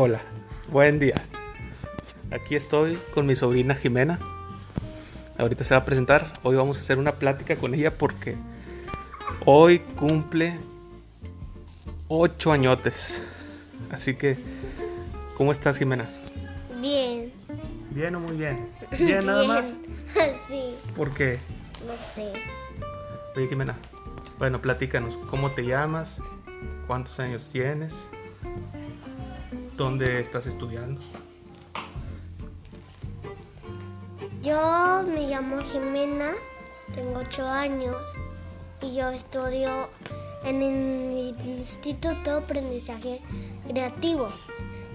Hola, buen día. Aquí estoy con mi sobrina Jimena. Ahorita se va a presentar. Hoy vamos a hacer una plática con ella porque hoy cumple ocho añotes. Así que, ¿cómo estás, Jimena? Bien. Bien o muy bien. Bien, nada más. sí, ¿Por qué? no sé. Oye, Jimena. Bueno, platícanos. ¿Cómo te llamas? ¿Cuántos años tienes? ¿Dónde estás estudiando? Yo me llamo Jimena, tengo 8 años y yo estudio en el Instituto de Aprendizaje Creativo.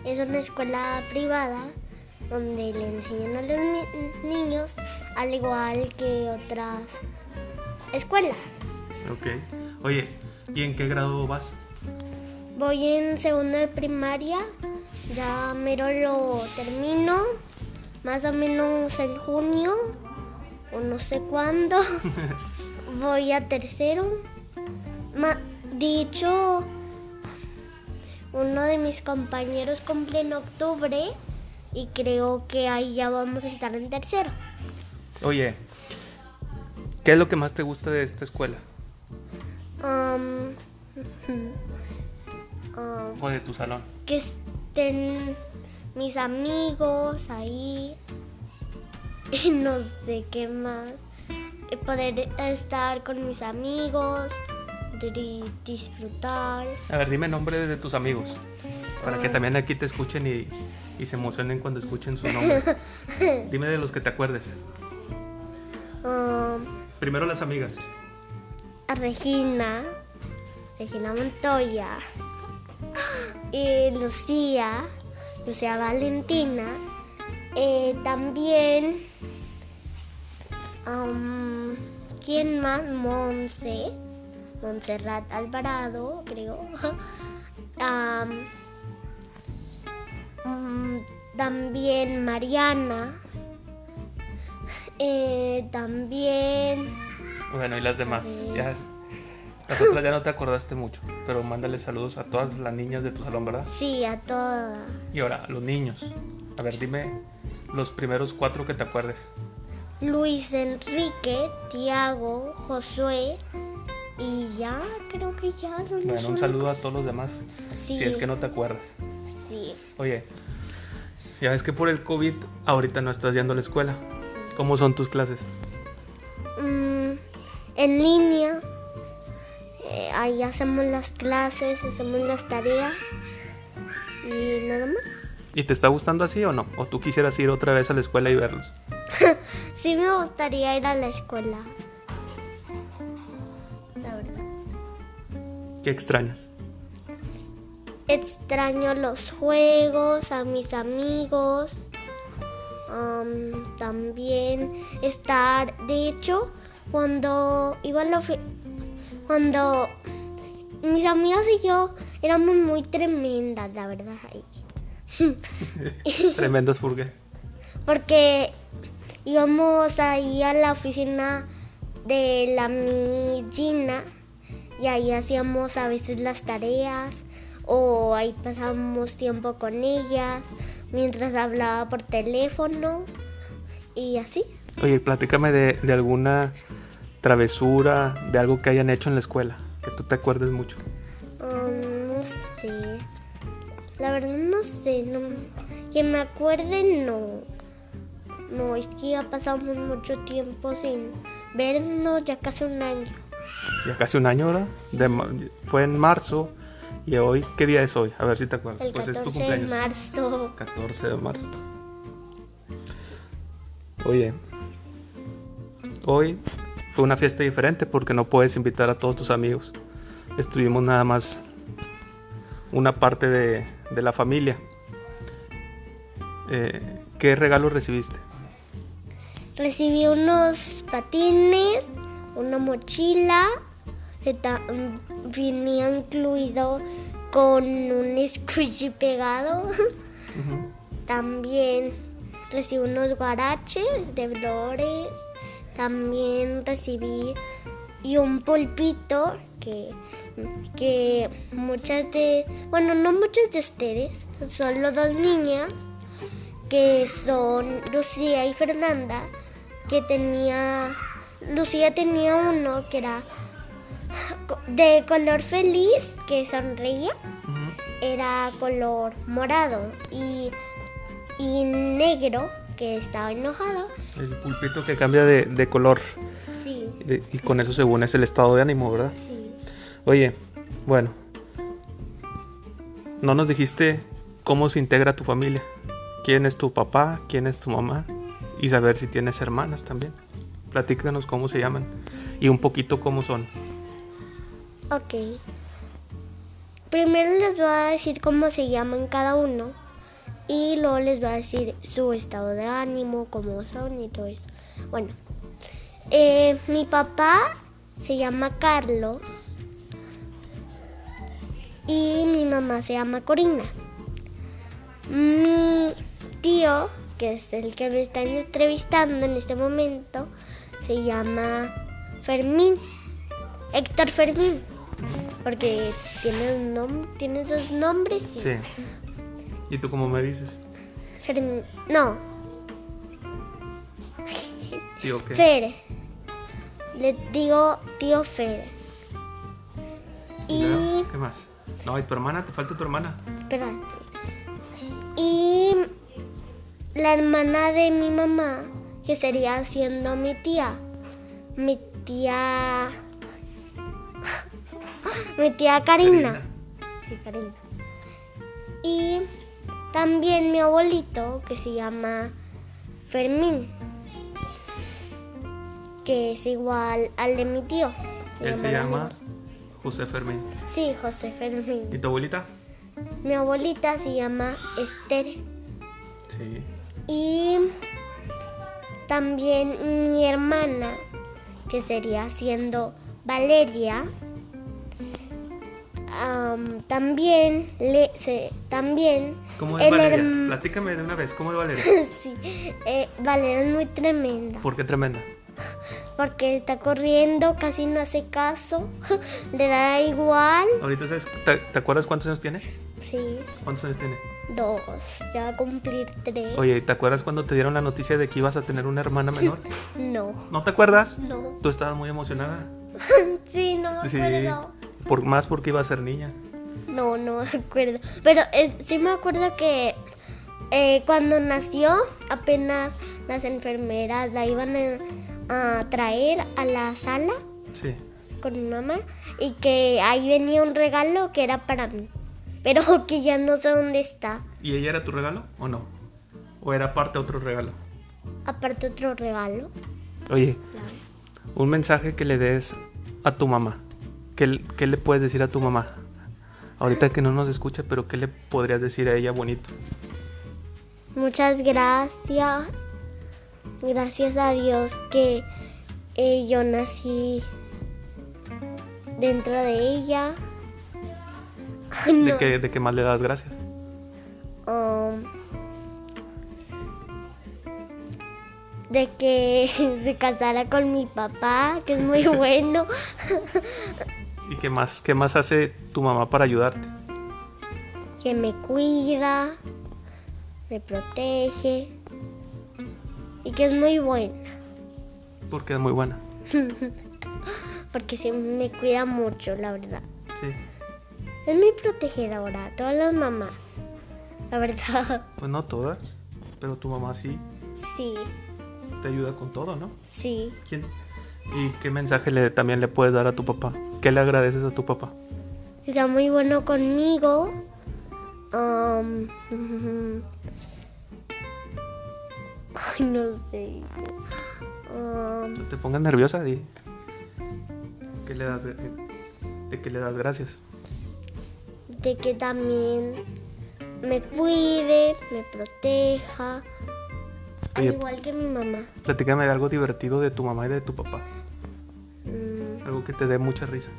Es una escuela privada donde le enseñan a los niños al igual que otras escuelas. Ok. Oye, ¿y en qué grado vas? Voy en segundo de primaria, ya mero lo termino, más o menos en junio o no sé cuándo. Voy a tercero. Ma- dicho, uno de mis compañeros cumple en octubre y creo que ahí ya vamos a estar en tercero. Oye, ¿qué es lo que más te gusta de esta escuela? Am, O de tu salón. que estén mis amigos ahí y no sé qué más. Poder estar con mis amigos, di- disfrutar. A ver, dime nombre de tus amigos. Para que también aquí te escuchen y, y se emocionen cuando escuchen su nombre. Dime de los que te acuerdes. Um, Primero las amigas. a Regina, Regina Montoya, y Lucía, Lucía Valentina, eh, también, am, ¿quién más? Monse, Montserrat Alvarado, creo. Mm, también Mariana, eh, también... Bueno, y las demás. Ya, las otras ya no te acordaste mucho. Pero mándale saludos a todas las niñas de tu salón, ¿verdad? Sí, a todas. Y ahora, los niños. A ver, dime los primeros cuatro que te acuerdes. Luis Enrique, Tiago, Josué y ya, creo que ya son los Bueno, un saludo a todos los demás. Sí. Si es que no te acuerdas. Sí, Oye, ya ves que por el COVID ahorita no estás yendo a la escuela. ¿Cómo son tus clases? Mm, en línea, eh, ahí hacemos las clases, hacemos las tareas y nada más. ¿Y te está gustando así o no? ¿O tú quisieras ir otra vez a la escuela y verlos? Sí me gustaría ir a la escuela. La verdad. ¿Qué extrañas? Extraño los juegos, a mis amigos. am, también estar, de hecho, cuando iba a la cuando mis amigas y yo éramos muy tremendas, la verdad. Tremendas por qué. Porque íbamos ahí a la oficina de la mi Gina y ahí hacíamos a veces las tareas o ahí pasábamos tiempo con ellas mientras hablaba por teléfono y así. Oye, platícame de, de alguna travesura, de algo que hayan hecho en la escuela, que tú te acuerdes mucho. Um, no sé. La verdad no sé. No, que me acuerde no. No, es que ya pasamos mucho tiempo sin vernos, ya casi un año. Ya casi un año, ¿verdad? De fue en marzo y hoy, ¿qué día es hoy? A ver si te acuerdas. El pues 14 es tu de cumpleaños. marzo. 14 de marzo. Oye, hoy fue una fiesta diferente porque no puedes invitar a todos tus amigos. Estuvimos nada más una parte de, de la familia. Eh, ¿Qué regalo recibiste? Recibí unos patines, una mochila, que venía incluido con un squishy pegado. También recibí unos guaraches de flores. También recibí y un pulpito que, que muchas de, bueno, no muchas de ustedes, solo dos niñas que son Lucía y Fernanda, que tenía, Lucía tenía uno que era de color feliz, que sonreía, era color morado y, y negro, que estaba enojado. El pulpito que cambia de, de color. Sí, Y, y con eso según es el estado de ánimo, ¿verdad? sí. Oye, bueno. No nos dijiste cómo se integra tu familia. ¿Quién es tu papá? ¿Quién es tu mamá? Y saber si tienes hermanas también. Platícanos cómo se llaman. Y un poquito cómo son. Ok. Primero les voy a decir cómo se llaman cada uno. Y luego les voy a decir su estado de ánimo, cómo son y todo eso. Bueno, eh, mi papá se llama Carlos. Y mi mamá se llama Corina. Mi tío, que es el que me está entrevistando en este momento, se llama Fermín. Héctor Fermín. Porque tiene, un nom- tiene dos nombres. y- Sí. ¿Y tú cómo me dices? Fermín- no, Tío, ¿qué? Fer. Le digo tío Fer. ¿Y? ¿Qué más? No, y tu hermana, te falta tu hermana. Espérate. Y la hermana de mi mamá, que sería siendo mi tía. Mi tía. mi tía Karina. Sí, Karina. Y también mi abuelito, que se llama Fermín. Que es igual al de mi tío. Él se la llama. José Fermín. Sí, José Fermín. ¿Y tu abuelita? Mi abuelita se llama Esther. Sí. Y también mi hermana, que sería siendo Valeria. Am, también le se, también ¿Cómo es el Valeria? Platícame de una vez, ¿cómo es Valeria? sí, eh, Valeria es muy tremenda ¿Por qué tremenda? porque está corriendo casi no hace caso le da igual Ahorita sabes, ¿te, te acuerdas cuántos años tiene? sí ¿Cuántos años tiene? dos ya va a cumplir tres Oye, ¿te acuerdas cuando te dieron la noticia de que ibas a tener una hermana menor? no ¿No te acuerdas? no Tú estabas muy emocionada. sí no me Sí, acuerdo por, más porque iba a ser niña. No, no me acuerdo. Pero es- sí me acuerdo que eh, cuando nació, apenas las enfermeras la iban a, a traer a la sala Sí. con mi mamá y que ahí venía un regalo que era para mí. Pero que ya no sé dónde está. ¿Y ella era tu regalo o no? ¿O era parte de otro regalo? Aparte otro regalo. Oye, un mensaje que le des a tu mamá. ¿Qué, qué le puedes decir a tu mamá? Ahorita que no nos escucha, pero ¿qué le podrías decir a ella bonito? Muchas gracias. Gracias a Dios que eh, yo nací dentro de ella. Ay, ¿De qué, ¿De qué más le das gracias? Um, de que se casara con mi papá, que es muy bueno. ¿Y qué más, qué más hace tu mamá para ayudarte? que me cuida, me protege y que es muy buena. Porque es muy buena. Porque sí me cuida mucho, la verdad. Sí. Es muy protegedora, todas las mamás. La verdad, Pues no todas, pero tu mamá sí sí, te ayuda con todo, ¿no? sí. ¿Quién? ¿Y qué mensaje le, también le puedes dar a tu papá? ¿Qué le agradeces a tu papá? Está muy bueno conmigo. Um, ay, no sé. Um, No te pongas nerviosa, di. ¿Qué le das, de, qué le das gracias? de que también me cuide, me proteja. Al igual que mi mamá. Platícame de algo divertido de tu mamá y de tu papá. Algo que te dé mucha risa.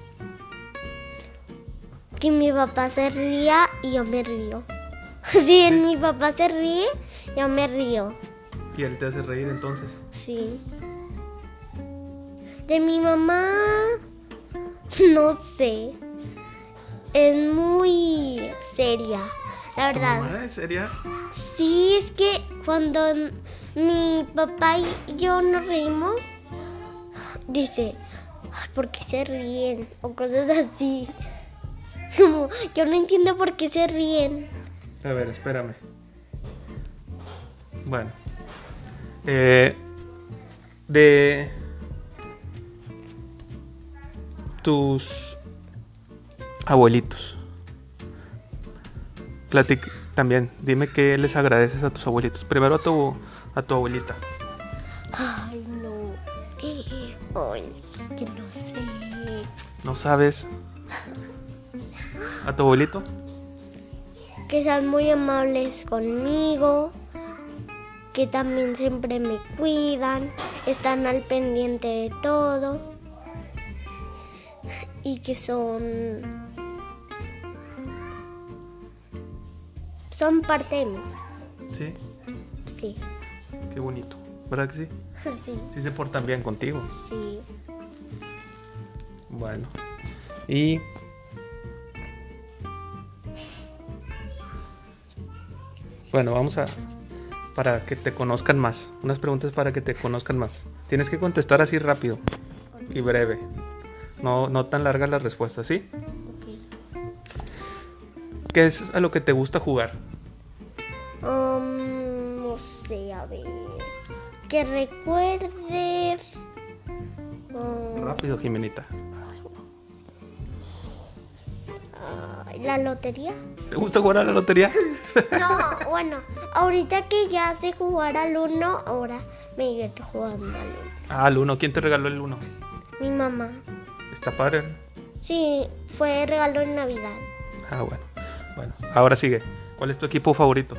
que mi papá se ría y yo me río. Si mi papá se ríe, yo me río. Y él te hace reír entonces. Sí. De mi mamá, no sé. Es muy seria, la ¿Tu verdad. mamá es seria? Sí, es que cuando mi papá y yo nos reímos, dice, "Ay, ¿por qué se ríen? O cosas así. Como, yo no entiendo por qué se ríen. A ver, espérame. Bueno. Eh, de tus abuelitos. Platic también. Dime qué les agradeces a tus abuelitos. Primero a tu, a tu abuelita. Ay. Ay, que no sé. ¿No sabes? ¿A tu abuelito? Que sean muy amables conmigo. Que también siempre me cuidan. Están al pendiente de todo. Y que son. Son parte de mí. Sí. Sí. Qué bonito. ¿Verdad que sí? Sí. Sí se portan bien contigo. Sí. Bueno. Y... Bueno, vamos a... Para que te conozcan más. Unas preguntas para que te conozcan más. Tienes que contestar así rápido y breve. No, no tan largas las respuestas, ¿sí? Ok. ¿Qué es a lo que te gusta jugar? Que recuerde. um, Rápido, Jimenita. la lotería. ¿Te gusta jugar a la lotería? No, bueno, ahorita que ya sé jugar al uno, ahora me iré jugando al uno. ah, el uno. ¿Quién te regaló el uno? Mi mamá. Está padre. Sí, fue regalo en Navidad. Ah, bueno. Bueno, ahora sigue. ¿Cuál es tu equipo favorito?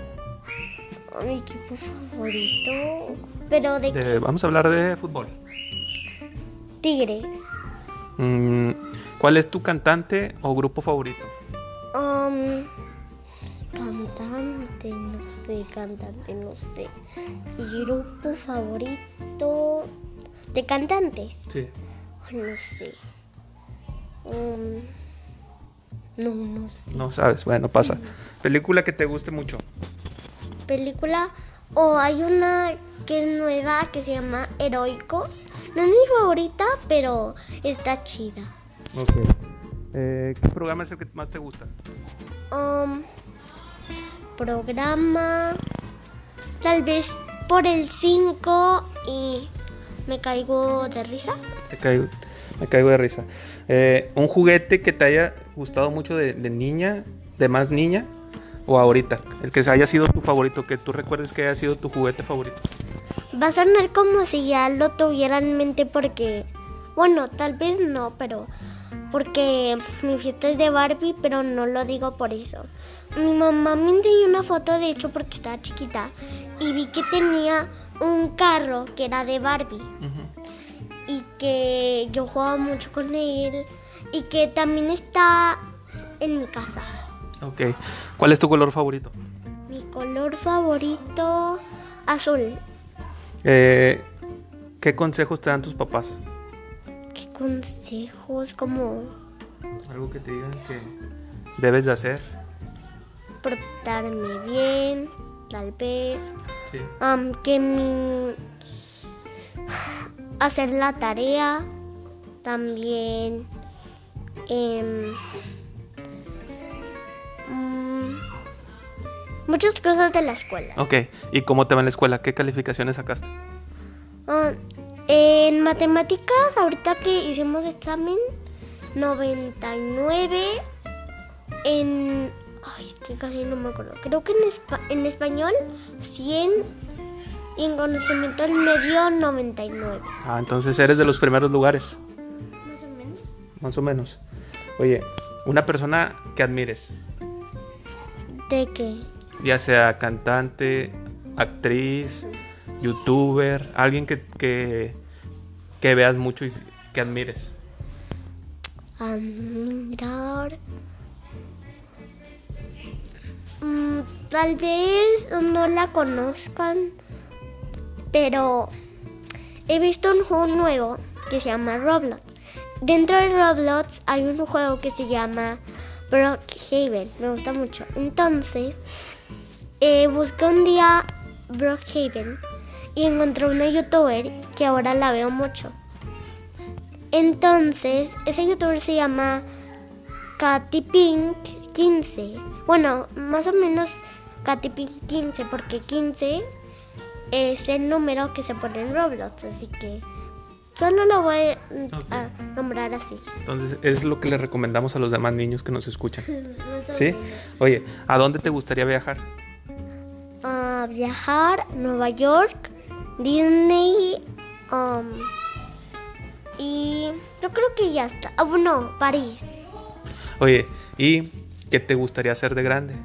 Mi equipo favorito. Pero de De- vamos a hablar de fútbol. Tigres. Mm, ¿Cuál es tu cantante o grupo favorito? Um, cantante, no sé, cantante, no sé. Grupo favorito de cantantes. Sí. No sé. Um, no, no sé. No sabes, bueno, pasa. Película que te guste mucho. Película. O hay una que es nueva que se llama Heroicos. No es mi favorita, pero está chida. Ok. Eh, ¿Qué programa es el que más te gusta? Um, programa. Tal vez por el 5 y me caigo de risa. Te caigo, me caigo de risa. Eh, ¿Un juguete que te haya gustado mucho de, de niña, de más niña? ¿O ahorita? El que haya sido tu favorito, que tú recuerdes que haya sido tu juguete favorito. Va a sonar como si ya lo tuviera en mente porque, bueno, tal vez no, pero porque mi fiesta es de Barbie, pero no lo digo por eso. Mi mamá me enseñó una foto, de hecho, porque estaba chiquita, y vi que tenía un carro que era de Barbie y que yo jugaba mucho con él y que también está en mi casa. Ok. ¿Cuál es tu color favorito? Mi color favorito, azul. Eh, ¿Qué consejos te dan tus papás? ¿Qué consejos? Como Algo que te digan que debes de hacer. portarme bien, tal vez. Sí. Am, que mi... Hacer la tarea. También... em, muchas cosas de la escuela. Ok. ¿Y cómo te va en la escuela? ¿Qué calificaciones sacaste? Ah, en matemáticas, ahorita que hicimos examen, 99. En. Ay, es que casi no me acuerdo. Creo que en, espa- en español, 100. Y en conocimiento del medio, 99. Ah, entonces eres de los primeros lugares. Más o menos. Más o menos. Oye, una persona que admires, ¿De qué? Ya sea cantante, actriz, youtuber, alguien que, que, veas mucho y que admires. Admirar. Mm, tal vez no la conozcan, pero he visto un juego nuevo que se llama Roblox. Dentro de Roblox hay un juego que se llama Brookhaven. Me gusta mucho. Entonces, eh, busqué un día Brookhaven y encontré una youtuber que ahora la veo mucho. Entonces, ese youtuber se llama Katy Pink 15. Bueno, más o menos Katy Pink 15, porque 15 es el número que se pone en Roblox, así que solo lo voy a nombrar así. Entonces, es lo que le recomendamos a los demás niños que nos escuchan. ¿Sí? Oye, ¿a dónde te gustaría viajar? A viajar Nueva York, Disney, um, y yo creo que ya está. Ah, bueno, París. Oye, ¿y qué te gustaría hacer de grande?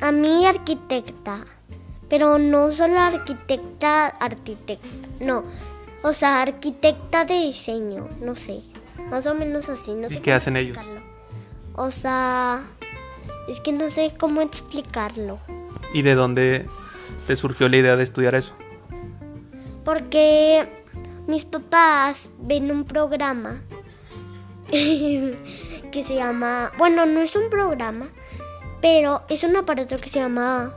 A mí arquitecta. Pero no solo arquitecta, arquitecta. No. O sea, arquitecta de diseño. No sé. Más o menos así. No ¿Y sé qué hacen ellos? O sea, es que no sé cómo explicarlo. ¿Y de dónde te surgió la idea de estudiar eso? Porque mis papás ven un programa que se llama, bueno, no es un programa, pero es un aparato que se llama,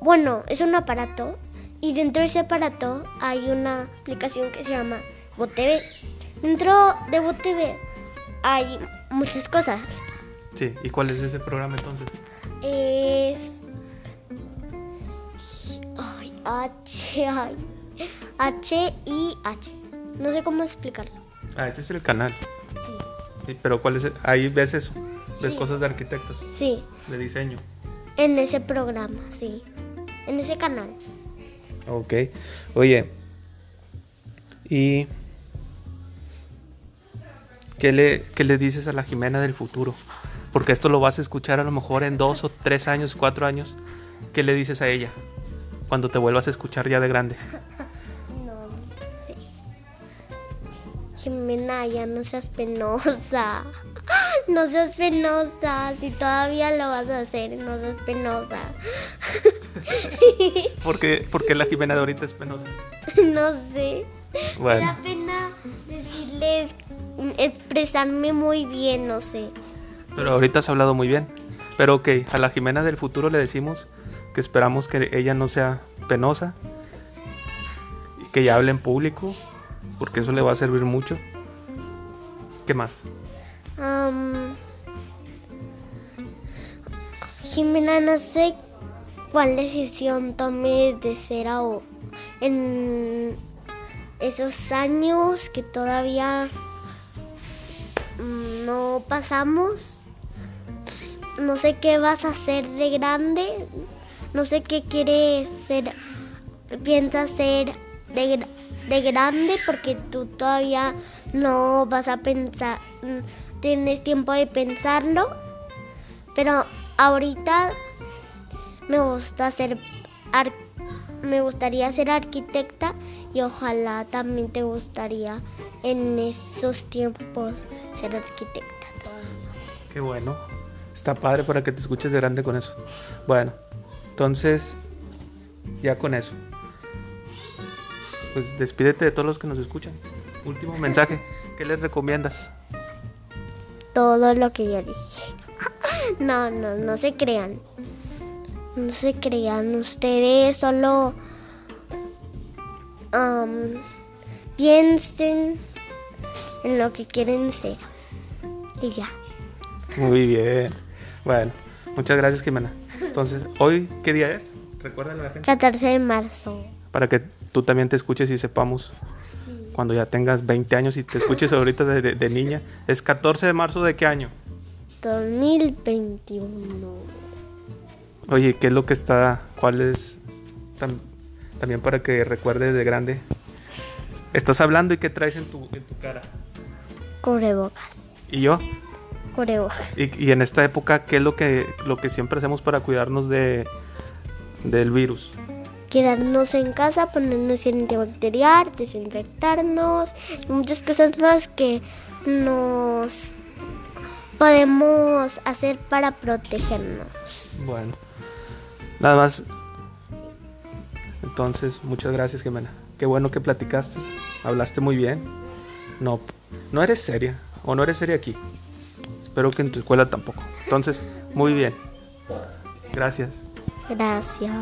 bueno, es un aparato y dentro de ese aparato hay una aplicación que se llama BotTV. Dentro de BotTV hay muchas cosas. Sí, ¿y cuál es ese programa entonces? Es H ay, H I H. No sé cómo explicarlo. Ah, ese es el canal. Sí. Sí, pero ¿cuál es? el- Ahí ves eso. Ves Sí. cosas de arquitectos, Sí, de diseño. en ese programa, sí. En ese canal. Ok. Oye, ¿y qué le, qué le dices a la Jimena del futuro? Porque esto lo vas a escuchar a lo mejor en dos o tres años, cuatro años. ¿Qué le dices a ella cuando te vuelvas a escuchar ya de grande? No sé. Jimena, ya no seas penosa. No seas penosa. Si todavía lo vas a hacer, no seas penosa. Porque, porque la Jimena de ahorita es penosa. No sé. Me Bueno, da pena decirles, expresarme muy bien, no sé. pero ahorita has hablado muy bien. Pero ok, a la Jimena del futuro le decimos que esperamos que ella no sea penosa y que ya hable en público, porque eso le va a servir mucho. ¿Qué más? Jimena, no sé cuál decisión tomes de ser ahora en esos años que todavía mm, no pasamos. No sé qué vas a hacer de grande. No sé qué quieres ser, piensas ser de, de grande porque tú todavía no vas a pensar, mm, tienes tiempo de pensarlo. Pero ahorita me gusta ser me gustaría ser arquitecta y ojalá también te gustaría en esos tiempos ser arquitecta. Qué bueno. Está padre para que te escuches de grande con eso. Bueno, entonces, ya con eso. Pues despídete de todos los que nos escuchan. Último mensaje. ¿Qué les recomiendas? Todo lo que yo dije. No, no, no se crean. No se crean. Ustedes solo am, piensen en lo que quieren ser. Y ya. Muy bien. Bueno, muchas gracias, Jimena. Entonces, ¿hoy qué día es? Recuérdale a la gente. 14 de marzo. Para que tú también te escuches y sepamos cuando ya tengas 20 años y te escuches ahorita de, de- de niña. ¿Es 14 de marzo de qué año? 2021. Oye, ¿qué es lo que está? ¿Cuál es? tam- también para que recuerdes de grande. Estás hablando y qué traes en tu, en tu cara. Cubrebocas. ¿Y yo? Y, y en esta época, ¿qué es lo que, lo que siempre hacemos para cuidarnos de, del virus? Quedarnos en casa, ponernos el antibacterial, desinfectarnos, y muchas cosas más que nos podemos hacer para protegernos. Bueno, nada más. Entonces, muchas gracias, Jimena. Qué bueno que platicaste. Hablaste muy bien. No, no eres seria. O no eres seria aquí. Espero que en tu escuela tampoco. Entonces, muy bien. Gracias. Gracias.